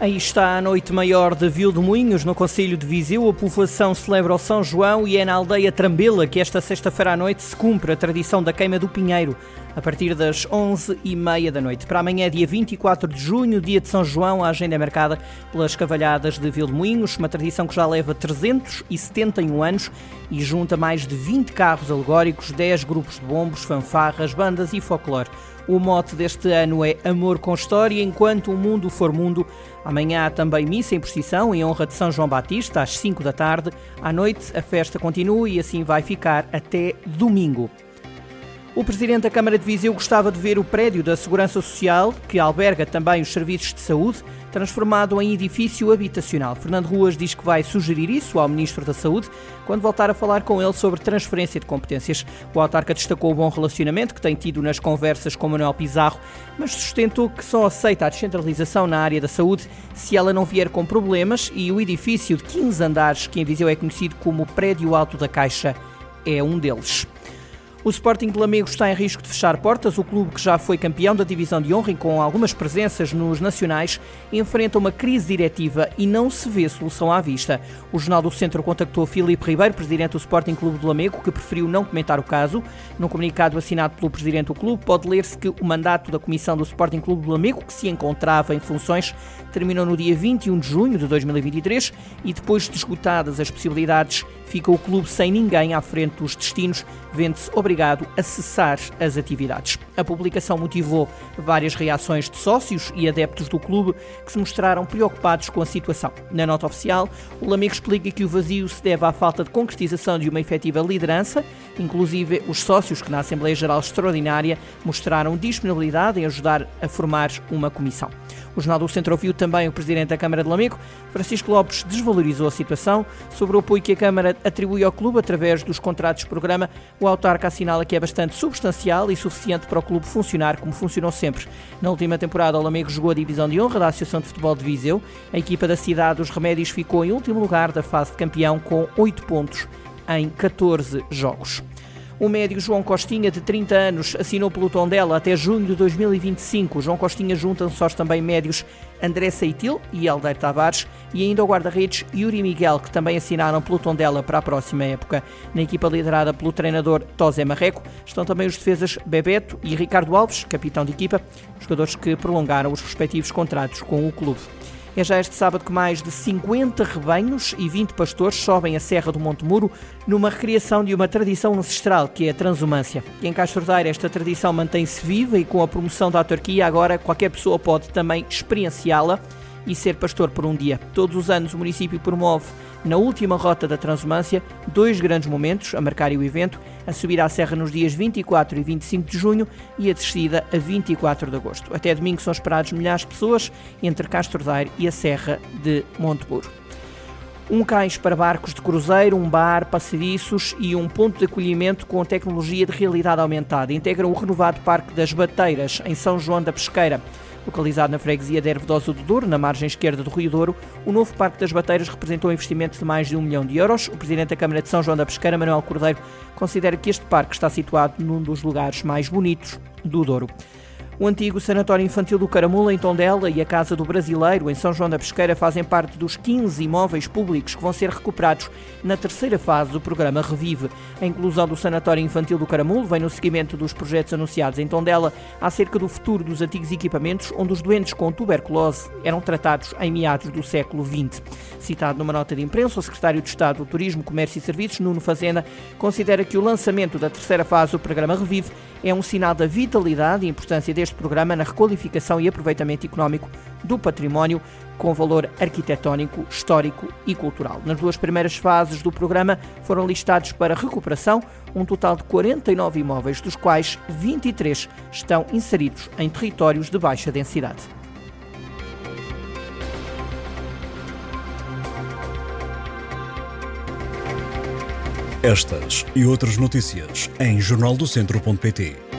Aí está a noite maior de Moinhos, no Conselho de Viseu. A povoação celebra o São João e é na aldeia Trambela que esta sexta-feira à noite se cumpre a tradição da queima do pinheiro, a partir das 11h30 da noite. Para amanhã, dia 24 de junho, dia de São João, a agenda é marcada pelas cavalhadas de Moinhos, uma tradição que já leva 371 anos e junta mais de 20 carros alegóricos, 10 grupos de bombos, fanfarras, bandas e folclore. O mote deste ano é Amor com História, enquanto o mundo for mundo. Amanhã há também missa em procissão em honra de São João Batista, às 5 da tarde. À noite, a festa continua e assim vai ficar até domingo. O presidente da Câmara de Viseu gostava de ver o prédio da Segurança Social, que alberga também os serviços de saúde, transformado em edifício habitacional. Fernando Ruas diz que vai sugerir isso ao Ministro da Saúde quando voltar a falar com ele sobre transferência de competências. O autarca destacou o bom relacionamento que tem tido nas conversas com Manuel Pizarro, mas sustentou que só aceita a descentralização na área da saúde se ela não vier com problemas e o edifício de 15 andares, que em Viseu é conhecido como Prédio Alto da Caixa, é um deles. O Sporting de Lamego está em risco de fechar portas. O clube, que já foi campeão da divisão de honra e com algumas presenças nos nacionais, enfrenta uma crise diretiva e não se vê solução à vista. O Jornal do Centro contactou Filipe Ribeiro, presidente do Sporting Clube de Lamego, que preferiu não comentar o caso. No comunicado assinado pelo presidente do clube, pode ler-se que o mandato da comissão do Sporting Clube de Lamego, que se encontrava em funções, terminou no dia 21 de junho de 2023 e depois de esgotadas as possibilidades, fica o clube sem ninguém à frente dos destinos, vendo-se obrigado a cessar as atividades. A publicação motivou várias reações de sócios e adeptos do clube que se mostraram preocupados com a situação. Na nota oficial, o Lamego explica que o vazio se deve à falta de concretização de uma efetiva liderança, inclusive os sócios que na Assembleia Geral Extraordinária mostraram disponibilidade em ajudar a formar uma comissão. O Jornal do Centro ouviu também o Presidente da Câmara de Lamego. Francisco Lopes desvalorizou a situação sobre o apoio que a Câmara atribui ao clube através dos contratos de programa. O autarca assinala que é bastante substancial e suficiente para o clube funcionar como funcionou sempre. Na última temporada, o Lamego jogou a divisão de honra da Associação de Futebol de Viseu. A equipa da cidade dos Remédios ficou em último lugar da fase de campeão com 8 pontos em 14 jogos. O médico João Costinha, de 30 anos, assinou pelo Tondela até junho de 2025. João Costinha juntam-se aos também médios André Seitil e Aldeir Tavares e ainda o guarda-redes Yuri Miguel, que também assinaram pelo Tondela para a próxima época. Na equipa liderada pelo treinador Tosé Marreco estão também os defesas Bebeto e Ricardo Alves, capitão de equipa, jogadores que prolongaram os respectivos contratos com o clube. É já este sábado que mais de 50 rebanhos e 20 pastores sobem a Serra do Monte Muro numa recriação de uma tradição ancestral que é a transumância. E em Castro Daire esta tradição mantém-se viva e com a promoção da autarquia agora qualquer pessoa pode também experienciá-la e ser pastor por um dia. Todos os anos o município promove na última rota da Transumância, dois grandes momentos a marcarem o evento, a subir à serra nos dias 24 e 25 de junho e a descida a 24 de agosto. Até domingo são esperados milhares de pessoas entre Castro Daire e a Serra de Monteburo um cais para barcos de cruzeiro, um bar, passadiços e um ponto de acolhimento com tecnologia de realidade aumentada. Integram o renovado Parque das Bateiras, em São João da Pesqueira. Localizado na freguesia de Ervedosa do Douro, na margem esquerda do Rio Douro, o novo Parque das Bateiras representou um investimento de mais de um milhão de euros. O Presidente da Câmara de São João da Pesqueira, Manuel Cordeiro, considera que este parque está situado num dos lugares mais bonitos do Douro. O antigo Sanatório Infantil do Caramula, em Tondela, e a Casa do Brasileiro, em São João da Pesqueira, fazem parte dos 15 imóveis públicos que vão ser recuperados na terceira fase do programa Revive. A inclusão do Sanatório Infantil do Caramulo vem no seguimento dos projetos anunciados em Tondela acerca do futuro dos antigos equipamentos onde os doentes com tuberculose eram tratados em meados do século XX. Citado numa nota de imprensa, o secretário de Estado do Turismo, Comércio e Serviços, Nuno Fazenda, considera que o lançamento da terceira fase do programa Revive é um sinal da vitalidade e importância deste programa na requalificação e aproveitamento económico do património com valor arquitetónico, histórico e cultural. Nas duas primeiras fases do programa foram listados para recuperação um total de 49 imóveis, dos quais 23 estão inseridos em territórios de baixa densidade. Estas e outras notícias em jornaldocentro.pt